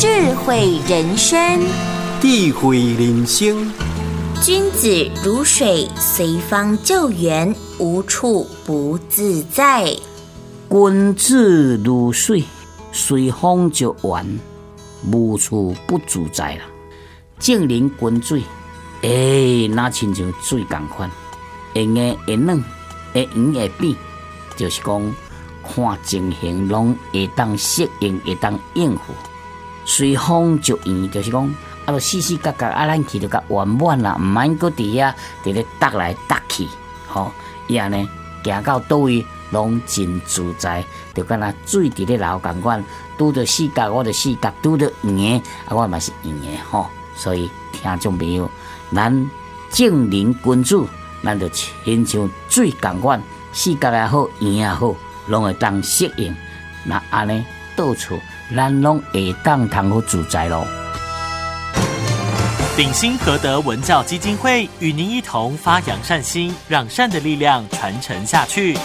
智慧人生，智慧人生。君子如水，随方救援，无处不自在。君子如水，随风就圆，无处不自在啦。正人君水，哎，那亲像水共款，会硬会软，会圆会扁，就是讲看情形拢会当适应，会当应付。随风就圆，就是讲。啊，著死死格格啊，咱去著较圆满啦，毋免搁伫遐伫咧搭来搭去，吼，伊安尼行到倒位拢真自在，就敢若水伫咧流共款，拄着四角我著四角，拄着圆啊我嘛是圆诶吼，所以听众朋友，咱正人君子，咱著亲像水共款，四角也好，圆也好，拢会当适应，那安尼到处咱拢会当通好自在咯。鼎新和德文教基金会与您一同发扬善心，让善的力量传承下去。